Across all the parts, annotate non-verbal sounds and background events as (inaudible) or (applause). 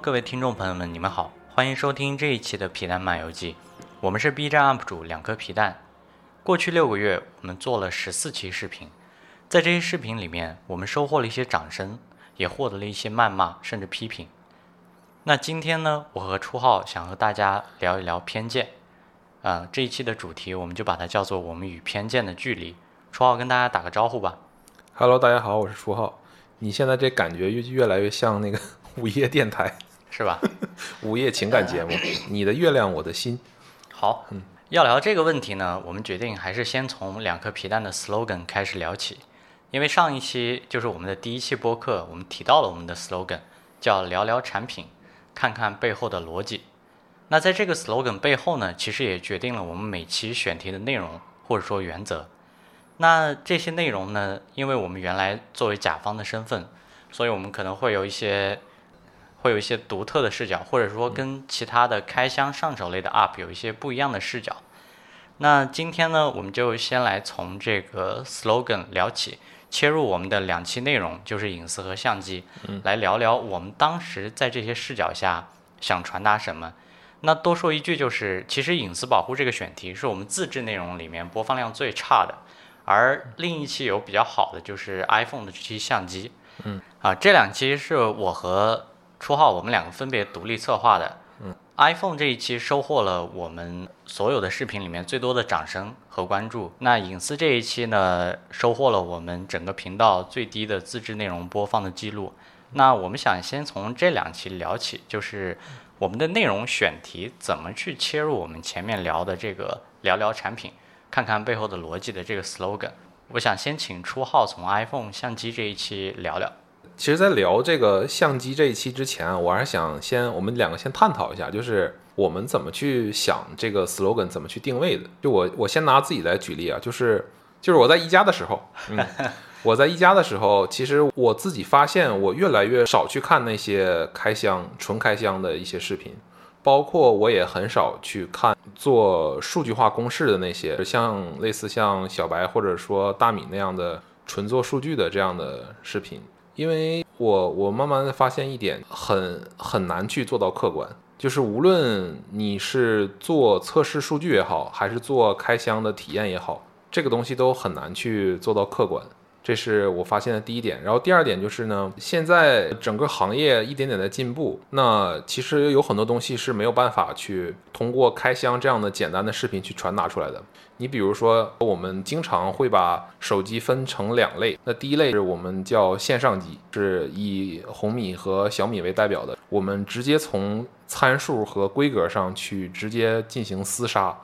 各位听众朋友们，你们好，欢迎收听这一期的皮蛋漫游记。我们是 B 站 UP 主两颗皮蛋。过去六个月，我们做了十四期视频，在这些视频里面，我们收获了一些掌声，也获得了一些谩骂甚至批评。那今天呢，我和初号想和大家聊一聊偏见。啊，这一期的主题我们就把它叫做“我们与偏见的距离”。初号跟大家打个招呼吧。Hello，大家好，我是初号。你现在这感觉越越来越像那个 (laughs) 午夜电台、是吧？(laughs) 午夜情感节目。(laughs) 你的月亮，我的心。好，要聊这个问题呢，我们决定还是先从两颗皮蛋的 slogan 开始聊起，因为上一期就是我们的第一期播客，我们提到了我们的 slogan，叫聊聊产品，看看背后的逻辑。那在这个 slogan 背后呢，其实也决定了我们每期选题的内容或者说原则。那这些内容呢，因为我们原来作为甲方的身份，所以我们可能会有一些会有一些独特的视角，或者说跟其他的开箱上手类的 UP 有一些不一样的视角。那今天呢，我们就先来从这个 slogan 聊起，切入我们的两期内容，就是隐私和相机，来聊聊我们当时在这些视角下想传达什么。那多说一句，就是其实隐私保护这个选题是我们自制内容里面播放量最差的，而另一期有比较好的，就是 iPhone 的这期相机。嗯，啊，这两期是我和初号我们两个分别独立策划的。嗯，iPhone 这一期收获了我们所有的视频里面最多的掌声和关注。那隐私这一期呢，收获了我们整个频道最低的自制内容播放的记录。那我们想先从这两期聊起，就是我们的内容选题怎么去切入我们前面聊的这个聊聊产品，看看背后的逻辑的这个 slogan。我想先请初号从 iPhone 相机这一期聊聊。其实，在聊这个相机这一期之前，我还是想先我们两个先探讨一下，就是我们怎么去想这个 slogan 怎么去定位的。就我我先拿自己来举例啊，就是就是我在一加的时候，嗯，(laughs) 我在一加的时候，其实我自己发现我越来越少去看那些开箱纯开箱的一些视频，包括我也很少去看做数据化公式的那些，像类似像小白或者说大米那样的纯做数据的这样的视频。因为我我慢慢的发现一点，很很难去做到客观，就是无论你是做测试数据也好，还是做开箱的体验也好，这个东西都很难去做到客观。这是我发现的第一点。然后第二点就是呢，现在整个行业一点点的进步，那其实有很多东西是没有办法去通过开箱这样的简单的视频去传达出来的。你比如说，我们经常会把手机分成两类。那第一类是我们叫线上机，是以红米和小米为代表的，我们直接从参数和规格上去直接进行厮杀。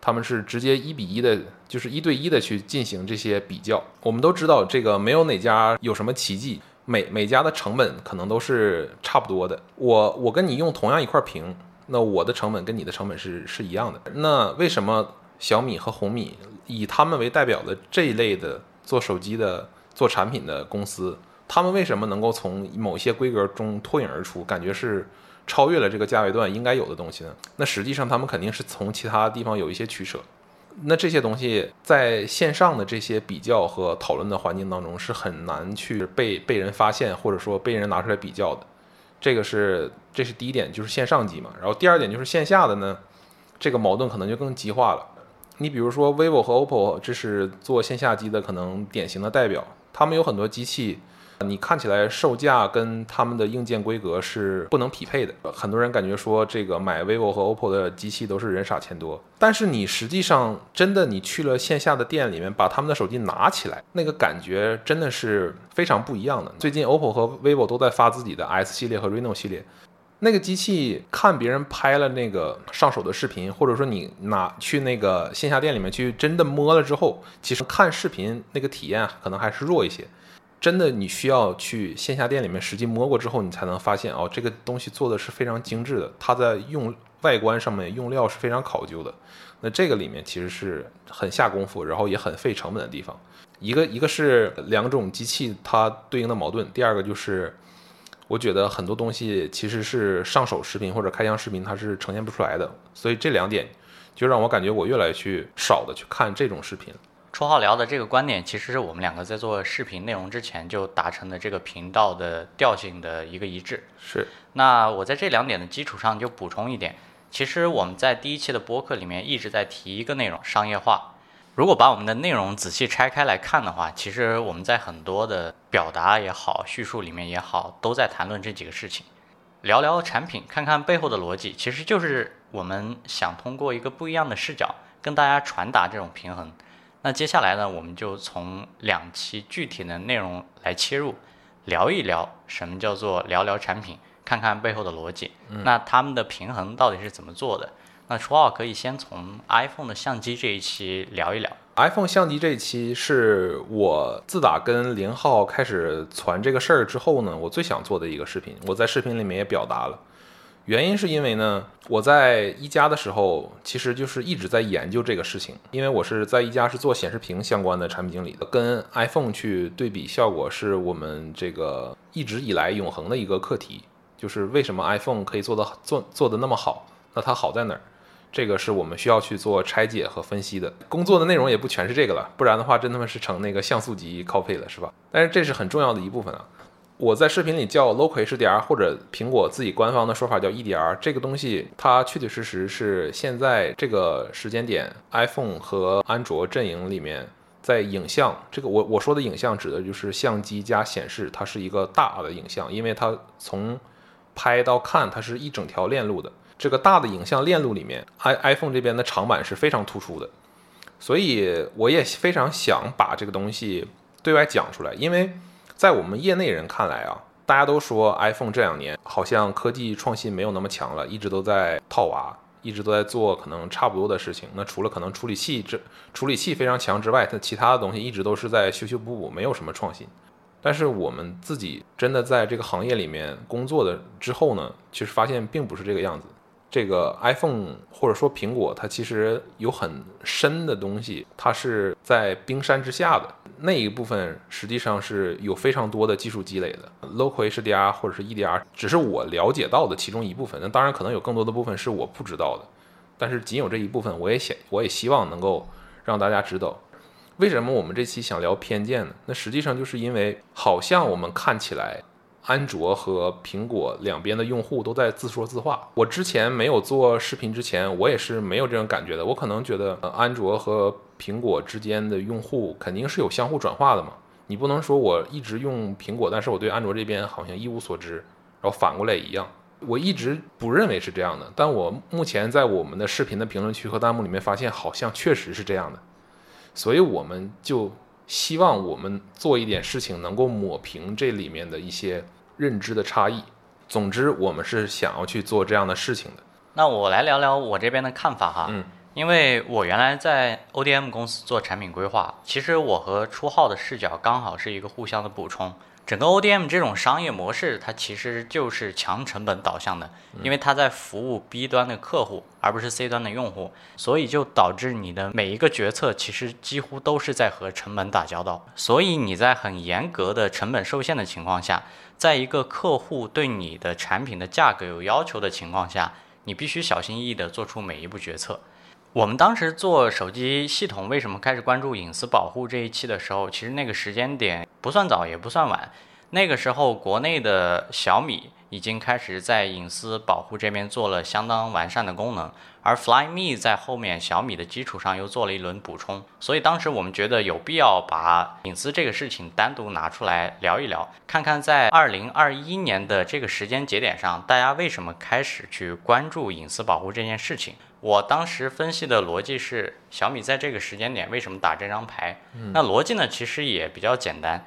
他们是直接一比一的，就是一对一的去进行这些比较。我们都知道，这个没有哪家有什么奇迹，每每家的成本可能都是差不多的。我我跟你用同样一块屏，那我的成本跟你的成本是是一样的。那为什么小米和红米以他们为代表的这一类的做手机的做产品的公司，他们为什么能够从某些规格中脱颖而出，感觉是？超越了这个价位段应该有的东西呢？那实际上他们肯定是从其他地方有一些取舍。那这些东西在线上的这些比较和讨论的环境当中是很难去被被人发现，或者说被人拿出来比较的。这个是这是第一点，就是线上机嘛。然后第二点就是线下的呢，这个矛盾可能就更激化了。你比如说 vivo 和 OPPO，这是做线下机的可能典型的代表，他们有很多机器。你看起来售价跟他们的硬件规格是不能匹配的，很多人感觉说这个买 vivo 和 OPPO 的机器都是人傻钱多，但是你实际上真的你去了线下的店里面，把他们的手机拿起来，那个感觉真的是非常不一样的。最近 OPPO 和 vivo 都在发自己的 S 系列和 Reno 系列，那个机器看别人拍了那个上手的视频，或者说你拿去那个线下店里面去真的摸了之后，其实看视频那个体验可能还是弱一些。真的，你需要去线下店里面实际摸过之后，你才能发现哦，这个东西做的是非常精致的，它在用外观上面用料是非常考究的。那这个里面其实是很下功夫，然后也很费成本的地方。一个一个是两种机器它对应的矛盾，第二个就是我觉得很多东西其实是上手视频或者开箱视频它是呈现不出来的，所以这两点就让我感觉我越来越去少的去看这种视频。绰号聊的这个观点，其实是我们两个在做视频内容之前就达成的这个频道的调性的一个一致。是，那我在这两点的基础上就补充一点，其实我们在第一期的播客里面一直在提一个内容，商业化。如果把我们的内容仔细拆开来看的话，其实我们在很多的表达也好、叙述里面也好，都在谈论这几个事情。聊聊产品，看看背后的逻辑，其实就是我们想通过一个不一样的视角，跟大家传达这种平衡。那接下来呢，我们就从两期具体的内容来切入，聊一聊什么叫做聊聊产品，看看背后的逻辑。那他们的平衡到底是怎么做的？那初二可以先从 iPhone 的相机这一期聊一聊。iPhone 相机这一期是我自打跟林浩开始传这个事儿之后呢，我最想做的一个视频。我在视频里面也表达了，原因是因为呢，我在一加的时候，其实就是一直在研究这个事情。因为我是在一加是做显示屏相关的产品经理的，跟 iPhone 去对比效果，是我们这个一直以来永恒的一个课题。就是为什么 iPhone 可以做的做做的那么好？那它好在哪儿？这个是我们需要去做拆解和分析的。工作的内容也不全是这个了，不然的话真他妈是成那个像素级 copy 了，是吧？但是这是很重要的一部分啊。我在视频里叫 Local HDR，或者苹果自己官方的说法叫 EDR。这个东西它确确实实是现在这个时间点，iPhone 和安卓阵营里面在影像这个我我说的影像指的就是相机加显示，它是一个大的影像，因为它从拍到看，它是一整条链路的。这个大的影像链路里面，i iPhone 这边的长板是非常突出的，所以我也非常想把这个东西对外讲出来，因为在我们业内人看来啊，大家都说 iPhone 这两年好像科技创新没有那么强了，一直都在套娃，一直都在做可能差不多的事情。那除了可能处理器这处理器非常强之外，它其他的东西一直都是在修修补补，没有什么创新。但是我们自己真的在这个行业里面工作的之后呢，其实发现并不是这个样子。这个 iPhone 或者说苹果，它其实有很深的东西，它是在冰山之下的那一部分，实际上是有非常多的技术积累的。Local HDR 或者是 EDR，只是我了解到的其中一部分。那当然可能有更多的部分是我不知道的，但是仅有这一部分，我也想，我也希望能够让大家知道。为什么我们这期想聊偏见呢？那实际上就是因为，好像我们看起来。安卓和苹果两边的用户都在自说自话。我之前没有做视频之前，我也是没有这种感觉的。我可能觉得，安卓和苹果之间的用户肯定是有相互转化的嘛。你不能说我一直用苹果，但是我对安卓这边好像一无所知，然后反过来一样。我一直不认为是这样的，但我目前在我们的视频的评论区和弹幕里面发现，好像确实是这样的。所以我们就希望我们做一点事情，能够抹平这里面的一些。认知的差异。总之，我们是想要去做这样的事情的。那我来聊聊我这边的看法哈。嗯，因为我原来在 ODM 公司做产品规划，其实我和初号的视角刚好是一个互相的补充。整个 ODM 这种商业模式，它其实就是强成本导向的，因为它在服务 B 端的客户，而不是 C 端的用户，所以就导致你的每一个决策其实几乎都是在和成本打交道。所以你在很严格的成本受限的情况下，在一个客户对你的产品的价格有要求的情况下，你必须小心翼翼地做出每一步决策。我们当时做手机系统，为什么开始关注隐私保护这一期的时候，其实那个时间点不算早也不算晚。那个时候，国内的小米已经开始在隐私保护这边做了相当完善的功能，而 Flyme 在后面小米的基础上又做了一轮补充。所以当时我们觉得有必要把隐私这个事情单独拿出来聊一聊，看看在二零二一年的这个时间节点上，大家为什么开始去关注隐私保护这件事情。我当时分析的逻辑是，小米在这个时间点为什么打这张牌？那逻辑呢，其实也比较简单。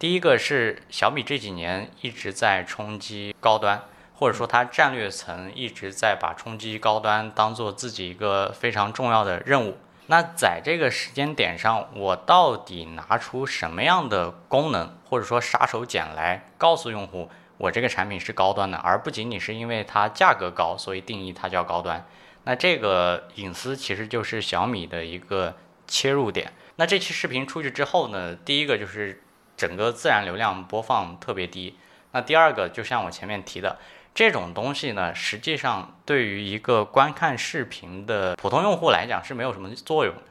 第一个是小米这几年一直在冲击高端，或者说它战略层一直在把冲击高端当做自己一个非常重要的任务。那在这个时间点上，我到底拿出什么样的功能，或者说杀手锏来告诉用户，我这个产品是高端的，而不仅仅是因为它价格高，所以定义它叫高端。那这个隐私其实就是小米的一个切入点。那这期视频出去之后呢，第一个就是整个自然流量播放特别低。那第二个，就像我前面提的，这种东西呢，实际上对于一个观看视频的普通用户来讲是没有什么作用的。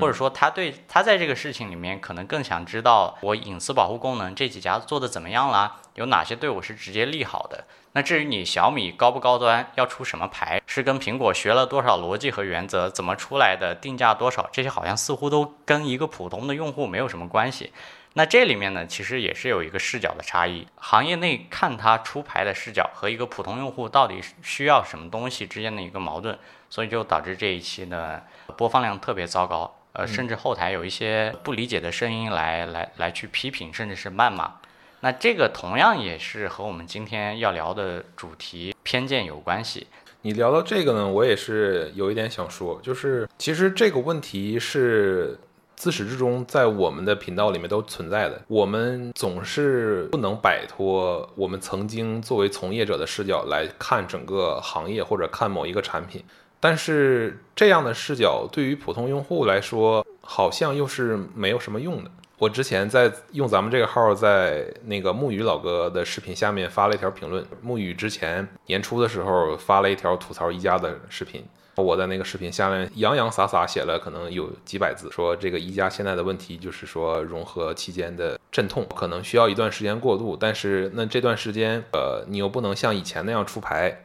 或者说他对他在这个事情里面可能更想知道我隐私保护功能这几家做的怎么样啦，有哪些对我是直接利好的。那至于你小米高不高端，要出什么牌，是跟苹果学了多少逻辑和原则，怎么出来的，定价多少，这些好像似乎都跟一个普通的用户没有什么关系。那这里面呢，其实也是有一个视角的差异，行业内看它出牌的视角和一个普通用户到底需要什么东西之间的一个矛盾，所以就导致这一期呢播放量特别糟糕，呃，甚至后台有一些不理解的声音来来来去批评，甚至是谩骂。那这个同样也是和我们今天要聊的主题偏见有关系。你聊到这个呢，我也是有一点想说，就是其实这个问题是。自始至终，在我们的频道里面都存在的。我们总是不能摆脱我们曾经作为从业者的视角来看整个行业或者看某一个产品，但是这样的视角对于普通用户来说，好像又是没有什么用的。我之前在用咱们这个号，在那个木鱼老哥的视频下面发了一条评论。木鱼之前年初的时候发了一条吐槽一加的视频。我在那个视频下面洋洋洒洒写了可能有几百字，说这个一加现在的问题就是说融合期间的阵痛可能需要一段时间过渡，但是那这段时间，呃，你又不能像以前那样出牌，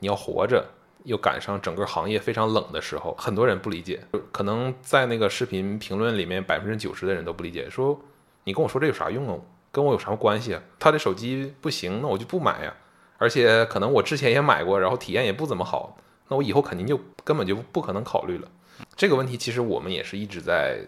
你要活着，又赶上整个行业非常冷的时候，很多人不理解，可能在那个视频评论里面百分之九十的人都不理解，说你跟我说这有啥用啊？跟我有啥关系啊？他的手机不行，那我就不买呀。而且可能我之前也买过，然后体验也不怎么好。那我以后肯定就根本就不可能考虑了。这个问题其实我们也是一直在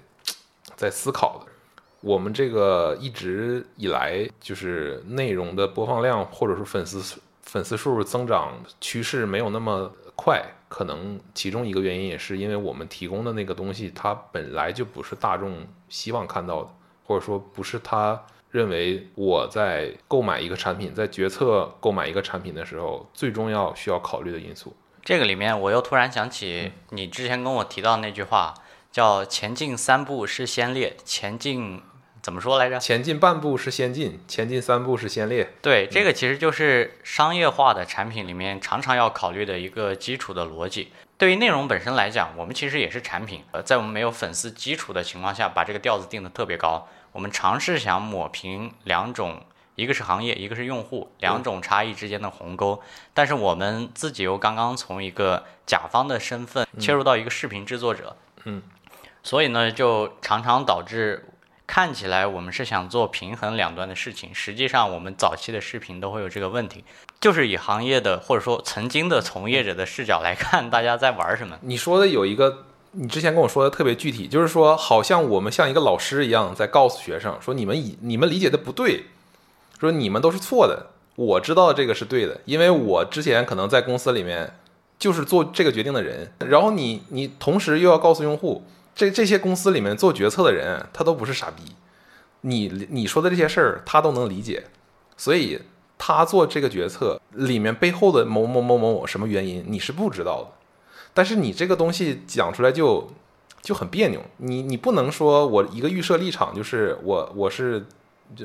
在思考的。我们这个一直以来就是内容的播放量或者是粉丝粉丝数增长趋势没有那么快，可能其中一个原因也是因为我们提供的那个东西它本来就不是大众希望看到的，或者说不是他认为我在购买一个产品，在决策购买一个产品的时候最重要需要考虑的因素。这个里面，我又突然想起你之前跟我提到那句话，叫“前进三步是先烈”，前进怎么说来着？前进半步是先进，前进三步是先烈。对，这个其实就是商业化的产品里面常常要考虑的一个基础的逻辑。对于内容本身来讲，我们其实也是产品。呃，在我们没有粉丝基础的情况下，把这个调子定得特别高，我们尝试想抹平两种。一个是行业，一个是用户，两种差异之间的鸿沟。但是我们自己又刚刚从一个甲方的身份切入到一个视频制作者，嗯，所以呢，就常常导致看起来我们是想做平衡两端的事情，实际上我们早期的视频都会有这个问题，就是以行业的或者说曾经的从业者的视角来看大家在玩什么。你说的有一个，你之前跟我说的特别具体，就是说好像我们像一个老师一样在告诉学生说，你们以你们理解的不对。说你们都是错的，我知道这个是对的，因为我之前可能在公司里面就是做这个决定的人。然后你你同时又要告诉用户，这这些公司里面做决策的人他都不是傻逼，你你说的这些事儿他都能理解，所以他做这个决策里面背后的某某某某某什么原因你是不知道的，但是你这个东西讲出来就就很别扭，你你不能说我一个预设立场就是我我是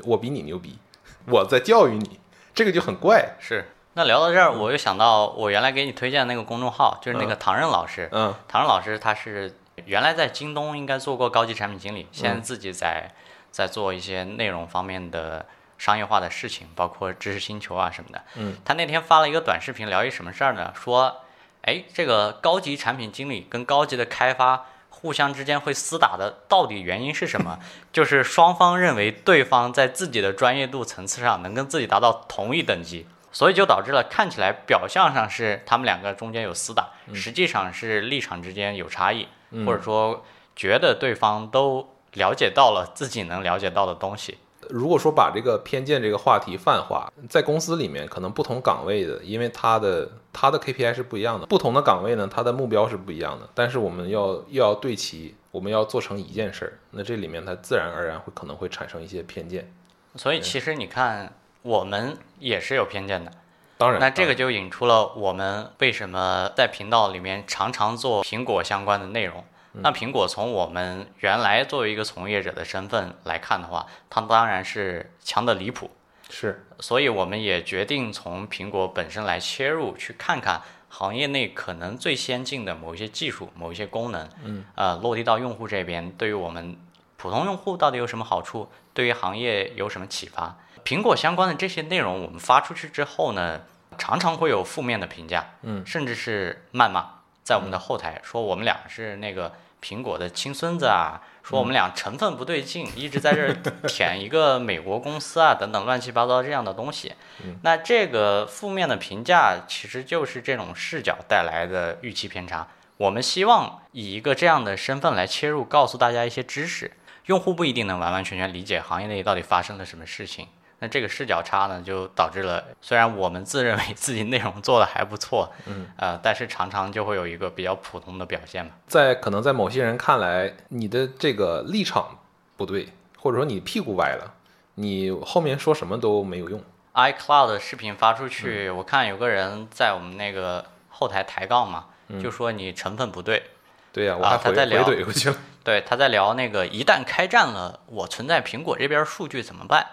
我比你牛逼。我在教育你，这个就很怪。是，那聊到这儿，我又想到我原来给你推荐那个公众号，就是那个唐任老师。嗯，唐任老师他是原来在京东应该做过高级产品经理，现在自己在在做一些内容方面的商业化的事情，包括知识星球啊什么的。嗯，他那天发了一个短视频，聊一什么事儿呢？说，哎，这个高级产品经理跟高级的开发。互相之间会厮打的，到底原因是什么？(laughs) 就是双方认为对方在自己的专业度层次上能跟自己达到同一等级，所以就导致了看起来表象上是他们两个中间有厮打，实际上是立场之间有差异，或者说觉得对方都了解到了自己能了解到的东西。如果说把这个偏见这个话题泛化，在公司里面，可能不同岗位的，因为他的他的 KPI 是不一样的，不同的岗位呢，他的目标是不一样的。但是我们要又要对齐，我们要做成一件事儿，那这里面它自然而然会可能会产生一些偏见。所以其实你看，我们也是有偏见的。当然，那这个就引出了我们为什么在频道里面常常做苹果相关的内容。那苹果从我们原来作为一个从业者的身份来看的话，它当然是强的离谱。是，所以我们也决定从苹果本身来切入，去看看行业内可能最先进的某一些技术、某一些功能，嗯，呃，落地到用户这边，对于我们普通用户到底有什么好处？对于行业有什么启发？苹果相关的这些内容，我们发出去之后呢，常常会有负面的评价，嗯，甚至是谩骂，在我们的后台说我们俩是那个苹果的亲孙子啊，说我们俩成分不对劲，一直在这儿舔一个美国公司啊，(laughs) 等等乱七八糟这样的东西。那这个负面的评价其实就是这种视角带来的预期偏差。我们希望以一个这样的身份来切入，告诉大家一些知识。用户不一定能完完全全理解行业内到底发生了什么事情。那这个视角差呢，就导致了虽然我们自认为自己内容做的还不错，嗯，呃，但是常常就会有一个比较普通的表现嘛。在可能在某些人看来，你的这个立场不对，或者说你屁股歪了，你后面说什么都没有用。iCloud 的视频发出去，我看有个人在我们那个后台抬杠嘛，就说你成分不对。对呀、我啊还回、他在聊回怼回去了。对，他在聊那个一旦开战了，我存在苹果这边数据怎么办？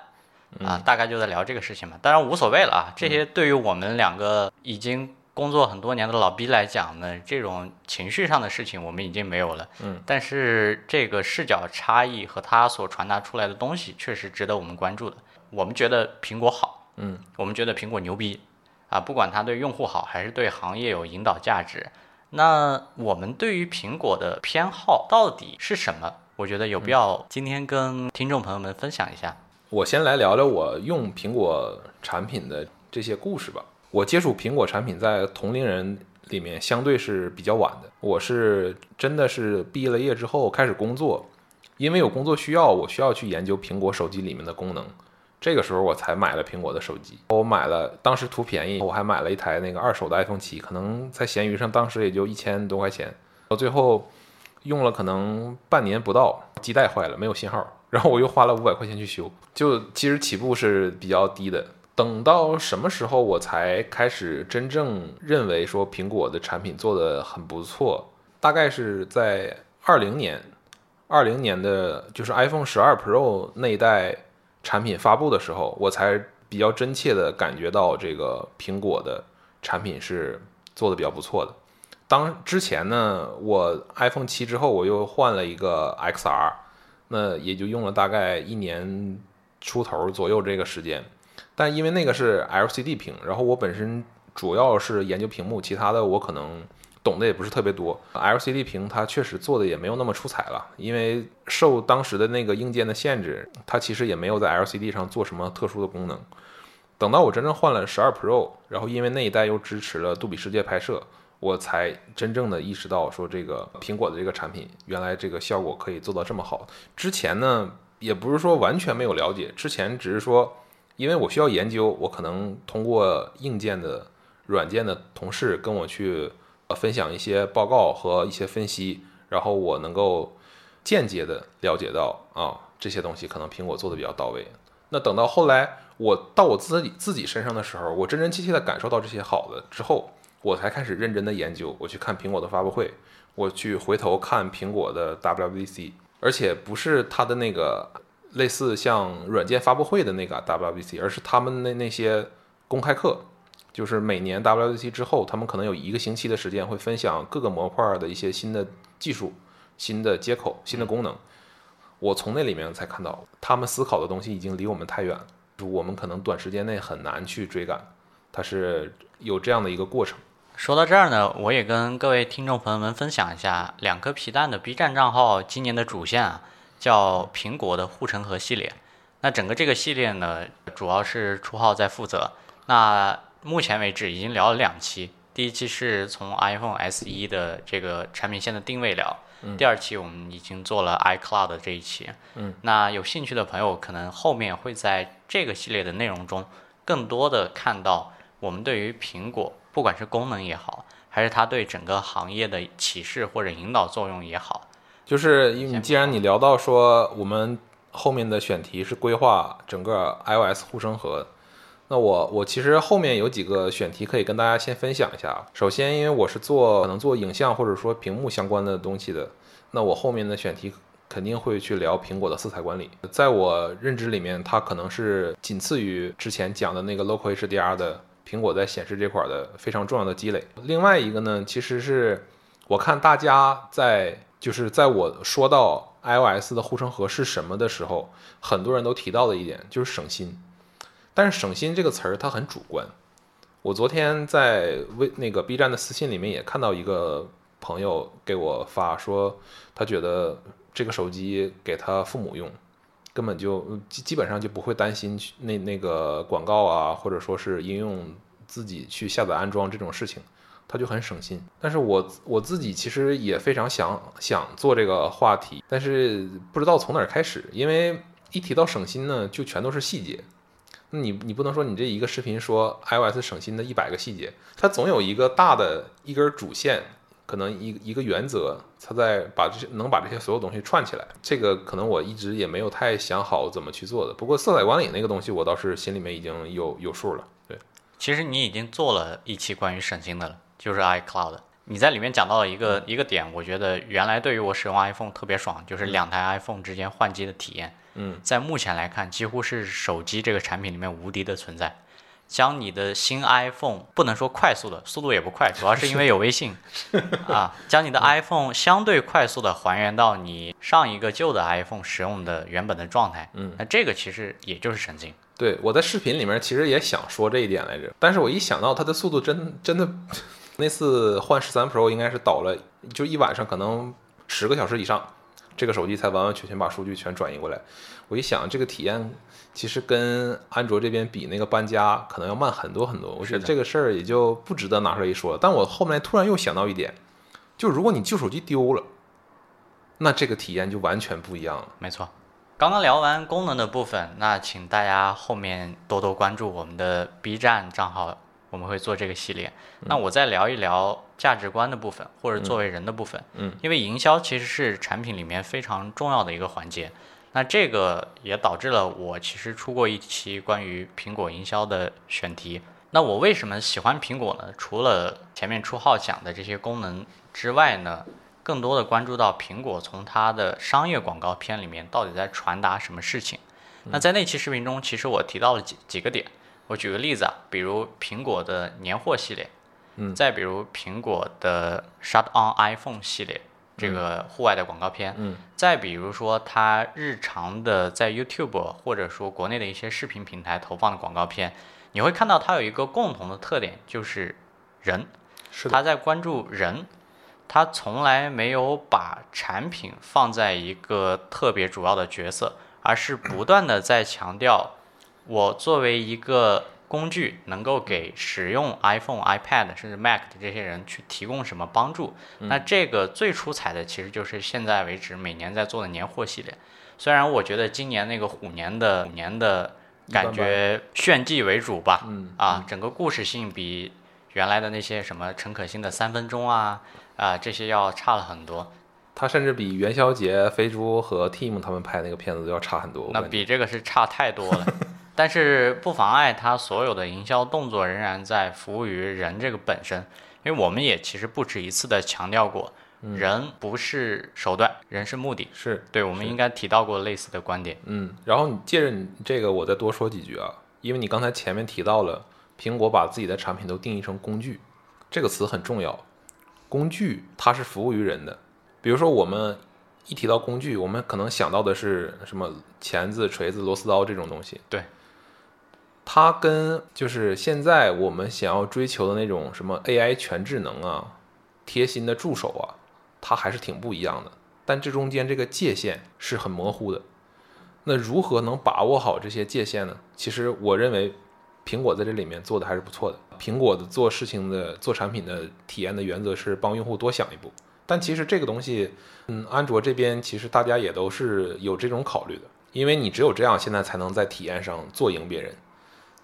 啊，大概就在聊这个事情嘛。当然无所谓了啊，这些对于我们两个已经工作很多年的老逼来讲呢，这种情绪上的事情我们已经没有了。嗯，但是这个视角差异和他所传达出来的东西，确实值得我们关注的。我们觉得苹果好，嗯，我们觉得苹果牛逼，啊，不管它对用户好还是对行业有引导价值，那我们对于苹果的偏好到底是什么？我觉得有必要今天跟听众朋友们分享一下。我先来聊聊我用苹果产品的这些故事吧。我接触苹果产品在同龄人里面相对是比较晚的。我是真的是毕了业之后开始工作，因为有工作需要，我需要去研究苹果手机里面的功能。这个时候我才买了苹果的手机。我买了，当时图便宜，我还买了一台那个二手的 iPhone 七，可能在闲鱼上当时也就一千多块钱。到最后用了可能半年不到，基带坏了，没有信号，然后我又花了五百块钱去修。就其实起步是比较低的。等到什么时候我才开始真正认为说苹果的产品做得很不错？大概是在二零年，二零年的就是 iPhone 十二 Pro 那一代产品发布的时候，我才比较真切的感觉到这个苹果的产品是做的比较不错的。当之前呢，我 iPhone 七之后，我又换了一个 XR，那也就用了大概一年出头左右这个时间。但因为那个是 LCD 屏，然后我本身主要是研究屏幕，其他的我可能懂得也不是特别多。LCD 屏它确实做的也没有那么出彩了，因为受当时的那个硬件的限制，它其实也没有在 LCD 上做什么特殊的功能。等到我真正换了十二 Pro，然后因为那一代又支持了杜比世界拍摄，我才真正的意识到说这个苹果的这个产品原来这个效果可以做到这么好。之前呢，也不是说完全没有了解，之前只是说。因为我需要研究，我可能通过硬件的、软件的同事跟我去呃分享一些报告和一些分析，然后我能够间接的了解到啊这些东西可能苹果做的比较到位。那等到后来我到我自己自己身上的时候，我真真切切的感受到这些好的之后，我才开始认真的研究，我去看苹果的发布会，我去回头看苹果的 WWDC，而且不是它的那个。类似像软件发布会的那个 WWDC，而是他们那那些公开课，就是每年 WWDC 之后，他们可能有一个星期的时间会分享各个模块的一些新的技术、新的接口、新的功能。我从那里面才看到，他们思考的东西已经离我们太远了，我们可能短时间内很难去追赶。它是有这样的一个过程。说到这儿呢，我也跟各位听众朋友们分享一下两颗皮蛋的 B 站账号今年的主线啊。叫苹果的护城河系列，那整个这个系列呢，主要是初号在负责。那目前为止已经聊了两期，第一期是从 iPhone SE 的这个产品线的定位聊，第二期我们已经做了 iCloud 的这一期。嗯，那有兴趣的朋友可能后面会在这个系列的内容中，更多的看到我们对于苹果，不管是功能也好，还是它对整个行业的启示或者引导作用也好。就是因为你既然你聊到说我们后面的选题是规划整个 iOS 护城河，那我我其实后面有几个选题可以跟大家先分享一下。首先，因为我是做可能做影像或者说屏幕相关的东西的，那我后面的选题肯定会去聊苹果的色彩管理。在我认知里面，它可能是仅次于之前讲的那个 Local HDR 的苹果在显示这块的非常重要的积累。另外一个呢，其实是我看大家在就是在我说到 iOS 的护城河是什么的时候，很多人都提到的一点就是省心。但是“省心”这个词儿它很主观。我昨天在微那个 B 站的私信里面也看到一个朋友给我发说，他觉得这个手机给他父母用，根本就基基本上就不会担心那那个广告啊，或者说是应用自己去下载安装这种事情，他就很省心。但是我我自己其实也非常想想做这个话题，但是不知道从哪儿开始，因为一提到省心呢，就全都是细节。那你你不能说你这一个视频说 iOS 省心的一百个细节，它总有一个大的一根主线，可能一一个原则，它在把这些能把这些所有东西串起来。这个可能我一直也没有太想好怎么去做的。不过色彩管理那个东西，我倒是心里面已经有有数了。对，其实你已经做了一期关于省心的了，就是 iCloud。你在里面讲到了一个一个点，我觉得原来对于我使用 iPhone 特别爽，就是两台 iPhone 之间换机的体验。嗯，在目前来看，几乎是手机这个产品里面无敌的存在。将你的新 iPhone 不能说快速的，速度也不快，主要是因为有微信 (laughs) 啊。将你的 iPhone 相对快速的还原到你上一个旧的 iPhone 使用的原本的状态，嗯，那这个其实也就是神经。对，我在视频里面其实也想说这一点来着，但是我一想到它的速度真真的，那次换十三 Pro 应该是倒了，就一晚上可能十个小时以上。这个手机才完完全全把数据全转移过来。我一想，这个体验其实跟安卓这边比，那个搬家可能要慢很多很多。我觉得这个事儿也就不值得拿出来一说。但我后面突然又想到一点，就如果你旧手机丢了，那这个体验就完全不一样了。没错。刚刚聊完功能的部分，那请大家后面多多关注我们的 B 站账号。我们会做这个系列，那我再聊一聊价值观的部分，或者作为人的部分。嗯，因为营销其实是产品里面非常重要的一个环节。那这个也导致了我其实出过一期关于苹果营销的选题。那我为什么喜欢苹果呢？除了前面初号讲的这些功能之外呢，更多的关注到苹果从它的商业广告片里面到底在传达什么事情。那在那期视频中，其实我提到了几几个点。我举个例子啊，比如苹果的年货系列，嗯，再比如苹果的 Shut on iPhone 系列，这个户外的广告片，嗯，再比如说他日常的在 YouTube 或者说国内的一些视频平台投放的广告片，你会看到它有一个共同的特点，就是人，是他在关注人，他从来没有把产品放在一个特别主要的角色，而是不断的在强调。我作为一个工具，能够给使用 iPhone、iPad 甚至 Mac 的这些人去提供什么帮助？那这个最出彩的其实就是现在为止每年在做的年货系列。虽然我觉得今年那个虎年的虎年的感觉炫技为主吧，啊，整个故事性比原来的那些什么陈可辛的三分钟啊啊这些要差了很多。它甚至比元宵节飞猪和 Team 他们拍那个片子都要差很多。那比这个是差太多了。(laughs) 但是不妨碍他所有的营销动作仍然在服务于人这个本身，因为我们也其实不止一次的强调过，人不是手段，人是目的。是对，我们应该提到过类似的观点。嗯，然后你借着你这个，我再多说几句啊，因为你刚才前面提到了苹果把自己的产品都定义成工具，这个词很重要。工具它是服务于人的，比如说我们一提到工具，我们可能想到的是什么钳子、锤子、螺丝刀这种东西。对。它跟就是现在我们想要追求的那种什么 AI 全智能啊、贴心的助手啊，它还是挺不一样的。但这中间这个界限是很模糊的。那如何能把握好这些界限呢？其实我认为，苹果在这里面做的还是不错的。苹果的做事情的、做产品的体验的原则是帮用户多想一步。但其实这个东西，嗯，安卓这边其实大家也都是有这种考虑的，因为你只有这样，现在才能在体验上做赢别人。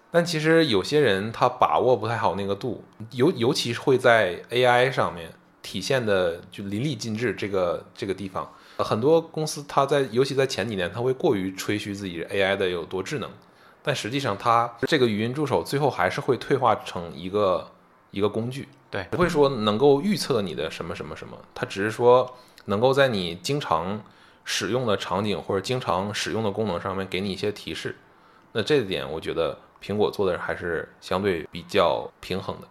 但其实有些人他把握不太好那个度，尤尤其是会在 AI 上面体现的就淋漓尽致。这个这个地方，很多公司它在尤其在前几年，它会过于吹嘘自己 AI 的有多智能，但实际上它这个语音助手最后还是会退化成一个一个工具，对，不会说能够预测你的什么什么什么，它只是说能够在你经常使用的场景或者经常使用的功能上面给你一些提示。那这点我觉得苹果做的还是相对比较平衡的。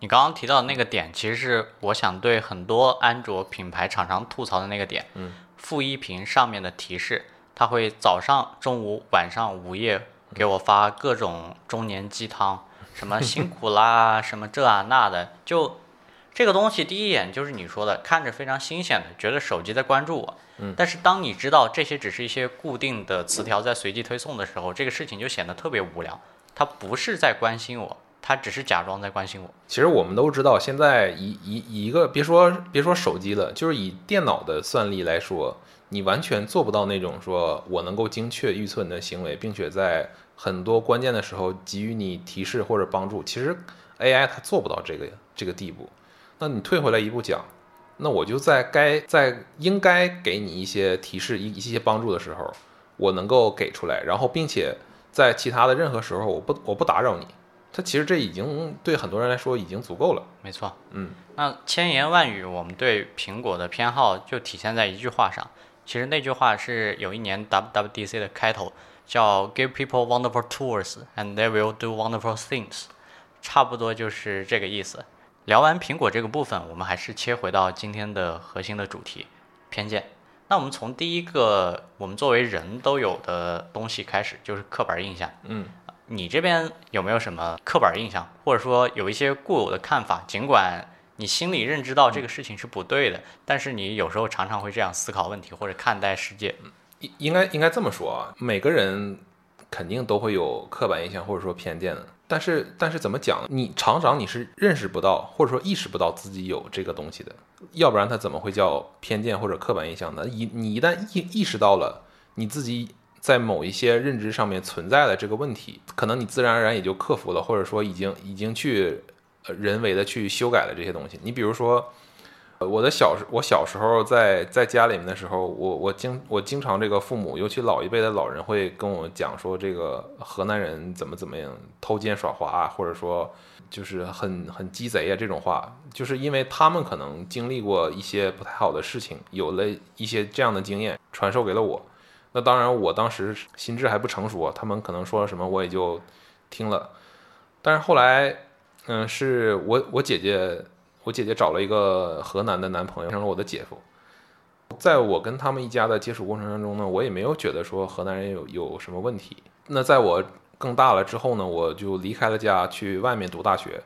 你刚刚提到的那个点，其实是我想对很多安卓品牌厂商吐槽的那个点。嗯，负一屏上面的提示，它会早上、中午、晚上、午夜给我发各种中年鸡汤，什么辛苦啦，什么这啊那的，就这个东西，第一眼就是你说的，看着非常新鲜的，觉得手机在关注我。嗯，但是当你知道这些只是一些固定的词条在随机推送的时候，这个事情就显得特别无聊。他不是在关心我。他只是假装在关心我。其实我们都知道，现在一一一个别说别说手机了，就是以电脑的算力来说，你完全做不到那种说我能够精确预测你的行为，并且在很多关键的时候给予你提示或者帮助。其实 AI 它做不到这个这个地步。那你退回来一步讲，那我就在该在应该给你一些提示一一些帮助的时候，我能够给出来，然后并且在其他的任何时候，我不我不打扰你。他其实这已经对很多人来说已经足够了。没错，嗯，那千言万语，我们对苹果的偏好就体现在一句话上。其实那句话是有一年 WWDC 的开头，叫 “Give people wonderful tools and they will do wonderful things”，差不多就是这个意思。聊完苹果这个部分，我们还是切回到今天的核心的主题——偏见。那我们从第一个我们作为人都有的东西开始，就是刻板印象。嗯。你这边有没有什么刻板印象，或者说有一些固有的看法？尽管你心里认知到这个事情是不对的，但是你有时候常常会这样思考问题或者看待世界。应应该应该这么说啊，每个人肯定都会有刻板印象或者说偏见的。但是但是怎么讲？你厂长你是认识不到或者说意识不到自己有这个东西的，要不然他怎么会叫偏见或者刻板印象呢？一你一旦意意识到了你自己。在某一些认知上面存在的这个问题，可能你自然而然也就克服了，或者说已经已经去呃人为的去修改了这些东西。你比如说，我的小时我小时候在在家里面的时候，我我经我经常这个父母，尤其老一辈的老人会跟我讲说，这个河南人怎么怎么样偷奸耍滑，或者说就是很很鸡贼啊这种话，就是因为他们可能经历过一些不太好的事情，有了一些这样的经验，传授给了我。那当然，我当时心智还不成熟，他们可能说了什么，我也就听了。但是后来，嗯，是我我姐姐，我姐姐找了一个河南的男朋友，成了我的姐夫。在我跟他们一家的接触过程当中呢，我也没有觉得说河南人有有什么问题。那在我更大了之后呢，我就离开了家，去外面读大学。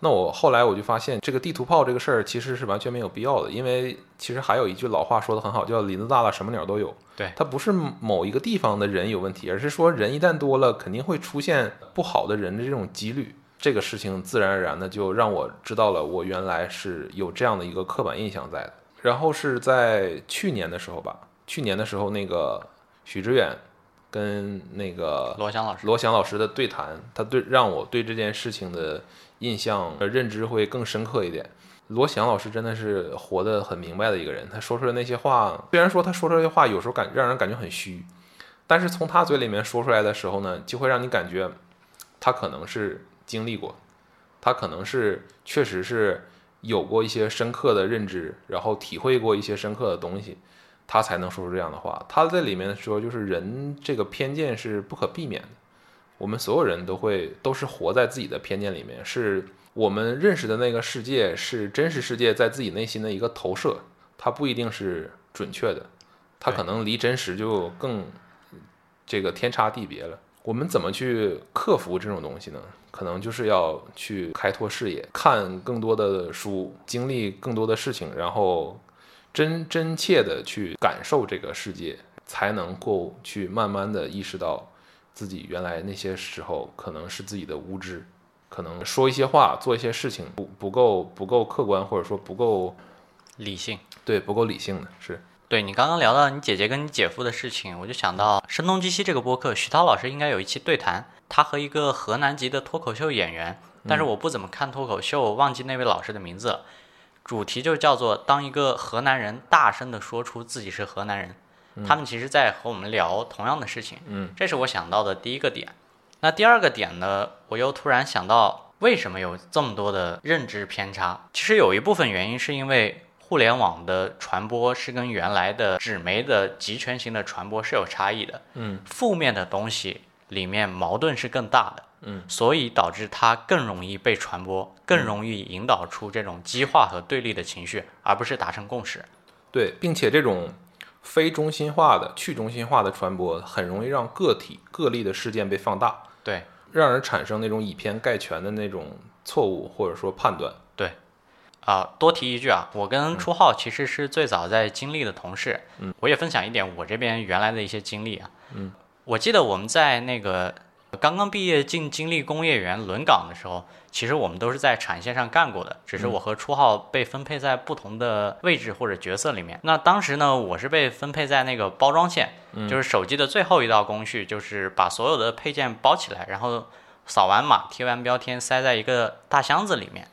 那我后来我就发现，这个地图炮这个事儿其实是完全没有必要的，因为其实还有一句老话说的很好，叫林子大了什么鸟都有。对，它不是某一个地方的人有问题，而是说人一旦多了，肯定会出现不好的人的这种几率。这个事情自然而然的就让我知道了，我原来是有这样的一个刻板印象在的。然后是在去年的时候吧，去年的时候那个许知远跟那个罗翔老师罗翔老师的对谈，他对让我对这件事情的。印象认知会更深刻一点。罗翔老师真的是活得很明白的一个人，他说出来那些话，虽然说他说出来的话有时候感让人感觉很虚，但是从他嘴里面说出来的时候呢，就会让你感觉他可能是经历过，他可能是确实是有过一些深刻的认知，然后体会过一些深刻的东西，他才能说出这样的话。他在里面说，就是人这个偏见是不可避免的。我们所有人都会都是活在自己的偏见里面，是我们认识的那个世界是真实世界在自己内心的一个投射，它不一定是准确的，它可能离真实就更这个天差地别了。我们怎么去克服这种东西呢？可能就是要去开拓视野，看更多的书，经历更多的事情，然后真真切的去感受这个世界，才能够去慢慢的意识到。自己原来那些时候可能是自己的无知，可能说一些话、做一些事情不不够不够客观，或者说不够理性。对，不够理性的是。对你刚刚聊到你姐姐跟你姐夫的事情，我就想到《声东击西》这个播客，徐涛老师应该有一期对谈，他和一个河南籍的脱口秀演员，但是我不怎么看脱口秀，我忘记那位老师的名字了。主题就叫做当一个河南人大声地说出自己是河南人。他们其实在和我们聊同样的事情，嗯，这是我想到的第一个点。那第二个点呢？我又突然想到，为什么有这么多的认知偏差？其实有一部分原因是因为互联网的传播是跟原来的纸媒的集权型的传播是有差异的。嗯，负面的东西里面矛盾是更大的，嗯，所以导致它更容易被传播，更容易引导出这种激化和对立的情绪，而不是达成共识。对，并且这种非中心化的、去中心化的传播，很容易让个体、个例的事件被放大，对，让人产生那种以偏概全的那种错误或者说判断。啊，多提一句啊，我跟初浩其实是最早在经历的同事，嗯，我也分享一点我这边原来的一些经历啊，嗯，我记得我们在那个刚刚毕业进经历工业园轮岗的时候，其实我们都是在产线上干过的，只是我和初浩被分配在不同的位置或者角色里面。那当时呢，我是被分配在那个包装线，就是手机的最后一道工序，就是把所有的配件包起来，然后扫完码、贴完标签，塞在一个大箱子里面。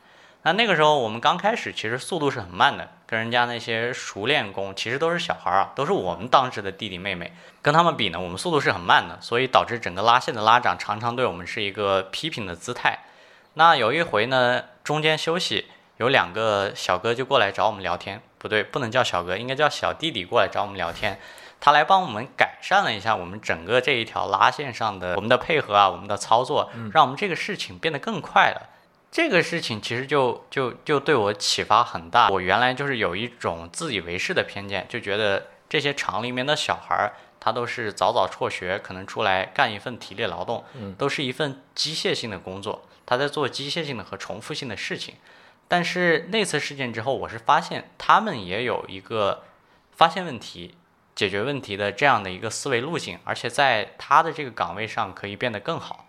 那那个时候我们刚开始，其实速度是很慢的，跟人家那些熟练工其实都是小孩儿啊，都是我们当时的弟弟妹妹，跟他们比呢，我们速度是很慢的，所以导致整个拉线的拉长常常对我们是一个批评的姿态。那有一回呢，中间休息，有两个小哥就过来找我们聊天，不对，不能叫小哥，应该叫小弟弟过来找我们聊天。他来帮我们改善了一下我们整个这一条拉线上的我们的配合啊，我们的操作，让我们这个事情变得更快了。这个事情其实就就就对我启发很大。我原来就是有一种自以为是的偏见，就觉得这些厂里面的小孩儿，他都是早早辍学，可能出来干一份体力劳动，都是一份机械性的工作，他在做机械性的和重复性的事情。但是那次事件之后，我是发现他们也有一个发现问题、解决问题的这样的一个思维路径，而且在他的这个岗位上可以变得更好。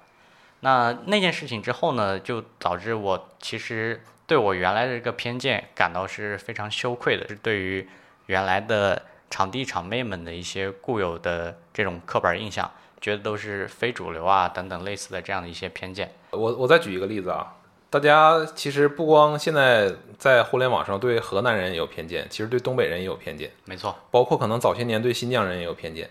那那件事情之后呢，就导致我其实对我原来的这个偏见感到是非常羞愧的，是对于原来的场地场妹们的一些固有的这种刻板印象，觉得都是非主流啊等等类似的这样的一些偏见。我我再举一个例子啊，大家其实不光现在在互联网上对河南人也有偏见，其实对东北人也有偏见，没错，包括可能早些年对新疆人也有偏见。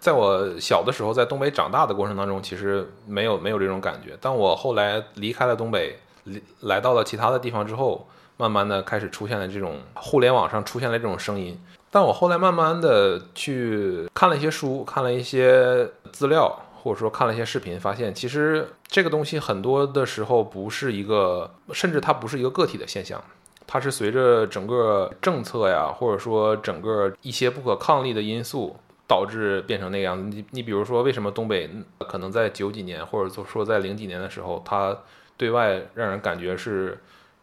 在我小的时候，在东北长大的过程当中，其实没有没有这种感觉。但我后来离开了东北，离来到了其他的地方之后，慢慢的开始出现了这种互联网上出现了这种声音。但我后来慢慢的去看了一些书，看了一些资料，或者说看了一些视频，发现其实这个东西很多的时候不是一个，甚至它不是一个个体的现象，它是随着整个政策呀，或者说整个一些不可抗力的因素。导致变成那个样子。你你比如说，为什么东北可能在九几年，或者说在零几年的时候，它对外让人感觉是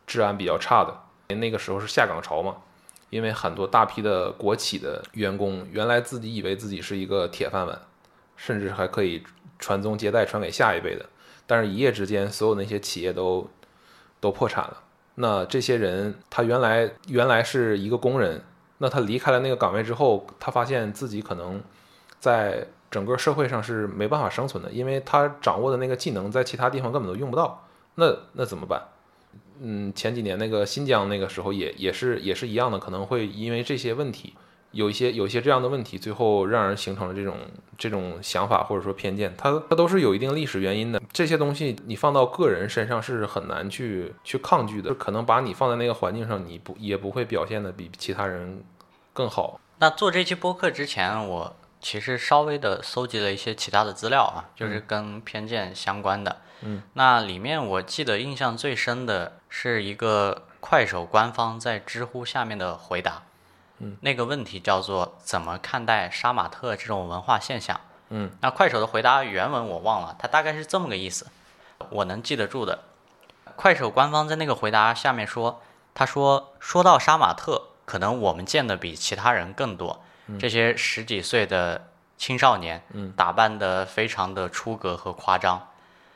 治安比较差的？那个时候是下岗潮嘛，因为很多大批的国企的员工，原来自己以为自己是一个铁饭碗，甚至还可以传宗接代，传给下一辈的。但是，一夜之间，所有那些企业都都破产了。那这些人，他原来原来是一个工人。那他离开了那个岗位之后，他发现自己可能在整个社会上是没办法生存的，因为他掌握的那个技能在其他地方根本都用不到。那那怎么办？嗯，前几年那个新疆那个时候也也是也是一样的，可能会因为这些问题，有一些有一些这样的问题，最后让人形成了这种这种想法或者说偏见。它它都是有一定历史原因的。这些东西你放到个人身上是很难去去抗拒的，可能把你放在那个环境上，你不也不会表现的比其他人更好。那做这期播客之前，我其实稍微的搜集了一些其他的资料啊，就是跟偏见相关的。嗯，那里面我记得印象最深的是一个快手官方在知乎下面的回答。嗯，那个问题叫做怎么看待杀马特这种文化现象？嗯，那快手的回答原文我忘了，它大概是这么个意思，我能记得住的。快手官方在那个回答下面说，他说说到杀马特，可能我们见的比其他人更多，这些十几岁的青少年，嗯，打扮的非常的出格和夸张，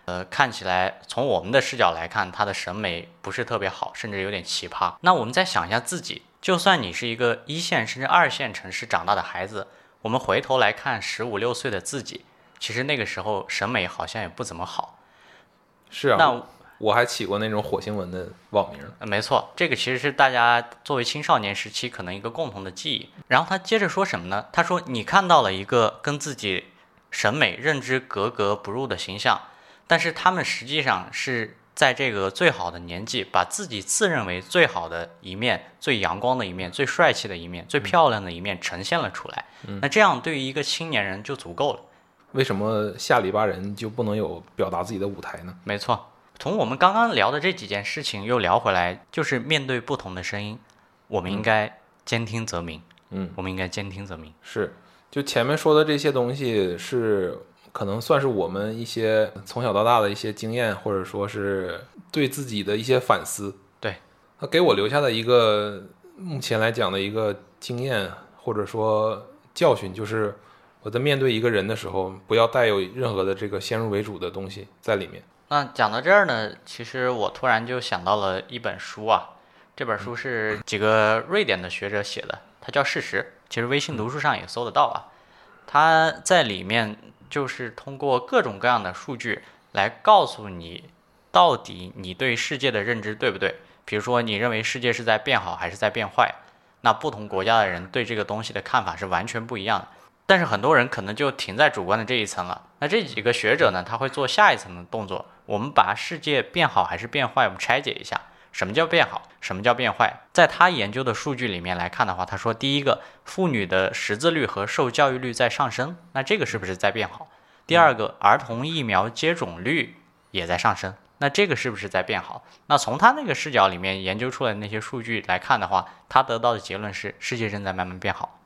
呃，看起来从我们的视角来看，他的审美不是特别好，甚至有点奇葩。那我们再想一下自己，就算你是一个一线甚至二线城市长大的孩子。我们回头来看十五六岁的自己，其实那个时候审美好像也不怎么好。是啊，那我还起过那种火星文的网名。呃没错，这个其实是大家作为青少年时期可能一个共同的记忆。然后他接着说什么呢？他说：“你看到了一个跟自己审美认知格格不入的形象，但是他们实际上是在这个最好的年纪，把自己自认为最好的一面、最阳光的一面、最帅气的一面、最漂亮的一面呈现了出来。那这样对于一个青年人就足够了。为什么下里巴人就不能有表达自己的舞台呢？没错。从我们刚刚聊的这几件事情又聊回来，就是面对不同的声音，我们应该兼听则明。嗯，我们应该兼听则明。是，就前面说的这些东西是可能算是我们一些从小到大的一些经验，或者说是对自己的一些反思。对，他给我留下的一个目前来讲的一个经验或者说教训，就是我在面对一个人的时候，不要带有任何的这个先入为主的东西在里面。那讲到这儿呢，其实我突然就想到了一本书啊，这本书是几个瑞典的学者写的，它叫《事实》，其实微信读书上也搜得到啊。它在里面就是通过各种各样的数据来告诉你，到底你对世界的认知对不对？比如说，你认为世界是在变好还是在变坏？那不同国家的人对这个东西的看法是完全不一样的。但是很多人可能就停在主观的这一层了。那这几个学者呢，他会做下一层的动作。我们把世界变好还是变坏，我们拆解一下，什么叫变好，什么叫变坏？在他研究的数据里面来看的话，他说，第一个，妇女的识字率和受教育率在上升，那这个是不是在变好？第二个，儿童疫苗接种率也在上升，那这个是不是在变好？那从他那个视角里面研究出来的那些数据来看的话，他得到的结论是，世界正在慢慢变好。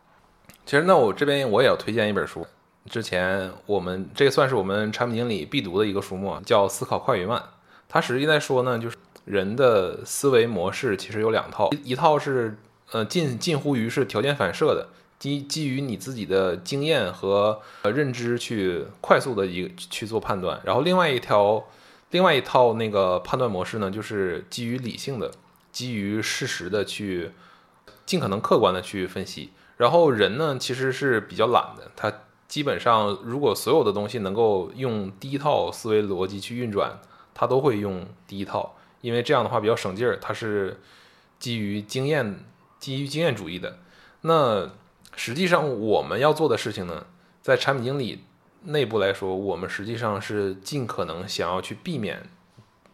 其实，那我这边我也要推荐一本书。之前我们这个算是我们产品经理必读的一个书目，叫《思考快与慢》。它实际在说呢，就是人的思维模式其实有两套，一套是呃近近乎于是条件反射的，基基于你自己的经验和呃认知去快速的一去做判断。然后另外一条，另外一套那个判断模式呢，就是基于理性的，基于事实的去尽可能客观的去分析。然后人呢，其实是比较懒的，他。基本上，如果所有的东西能够用第一套思维逻辑去运转，他都会用第一套，因为这样的话比较省劲儿。它是基于经验、基于经验主义的。那实际上我们要做的事情呢，在产品经理内部来说，我们实际上是尽可能想要去避免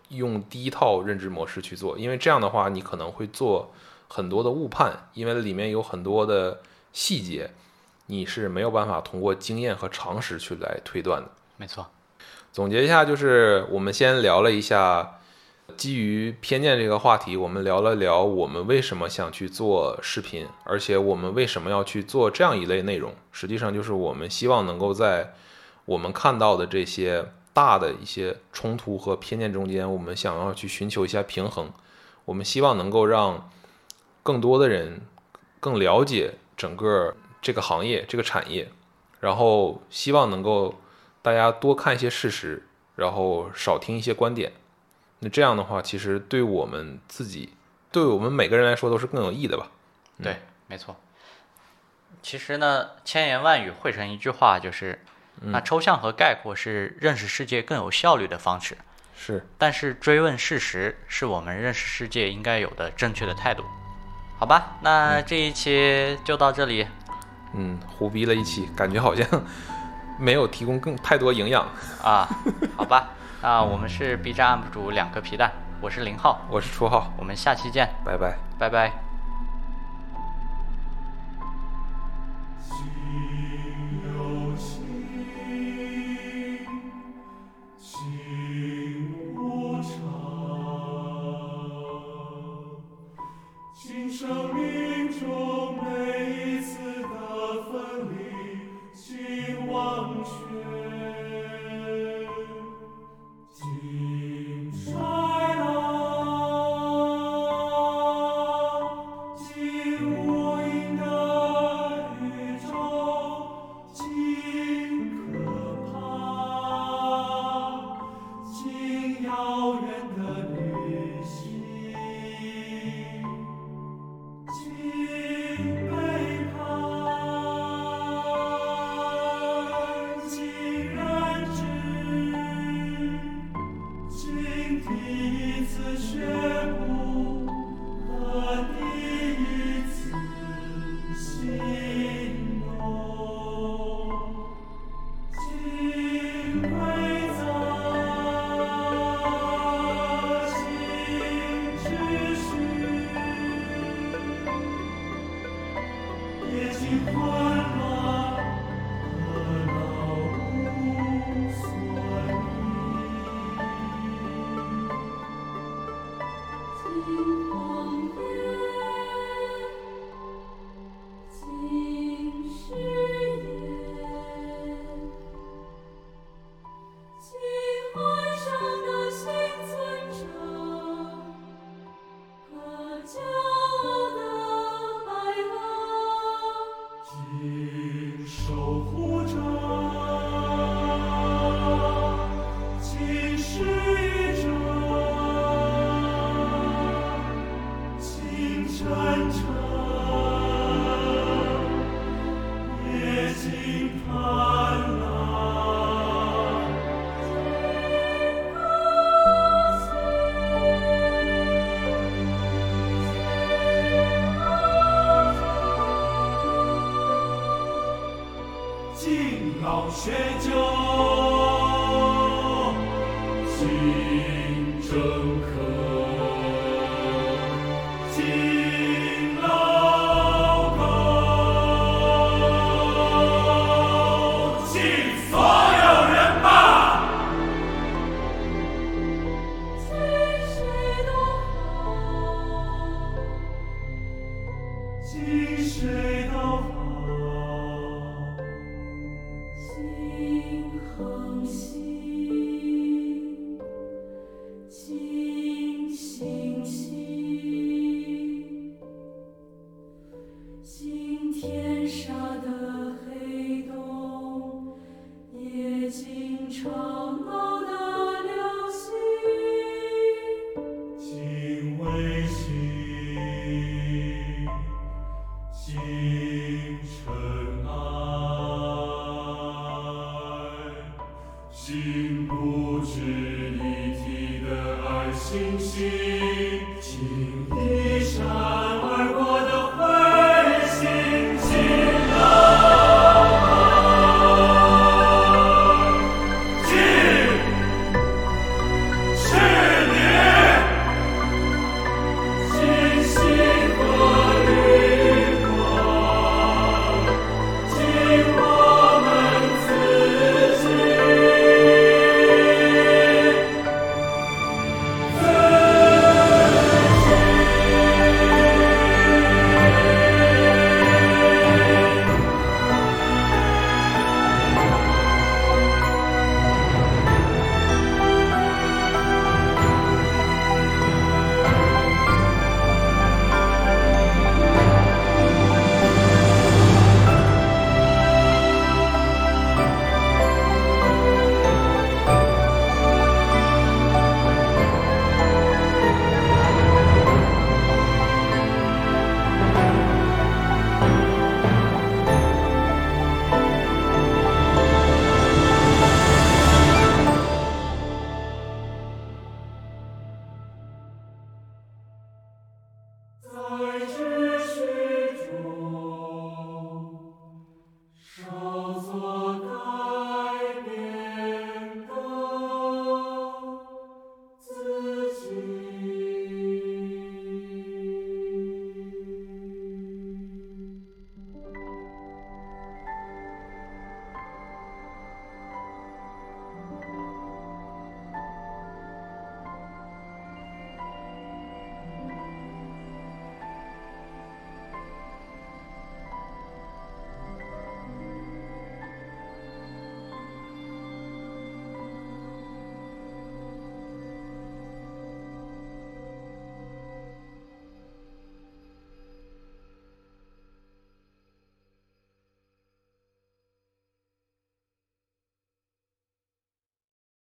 用第一套认知模式去做，因为这样的话你可能会做很多的误判，因为里面有很多的细节。你是没有办法通过经验和常识去来推断的。没错，总结一下，就是我们先聊了一下基于偏见这个话题，我们聊了聊我们为什么想去做视频，而且我们为什么要去做这样一类内容。实际上就是我们希望能够在我们看到的这些大的一些冲突和偏见中间，我们想要去寻求一下平衡。我们希望能够让更多的人更了解整个。这个行业，这个产业，然后希望能够大家多看一些事实，然后少听一些观点。那这样的话，其实对我们自己，对我们每个人来说都是更有益的吧？对，没错。其实呢，千言万语汇成一句话，就是那抽象和概括是认识世界更有效率的方式。是，但是追问事实是我们认识世界应该有的正确的态度。好吧，那这一期就到这里。嗯，胡逼了一期，感觉好像 (laughs) 没有提供更太多营养啊。好吧，那我们是 B 站 UP 主两个皮蛋，我是林浩，我是初浩，我们下期见，拜拜，拜拜。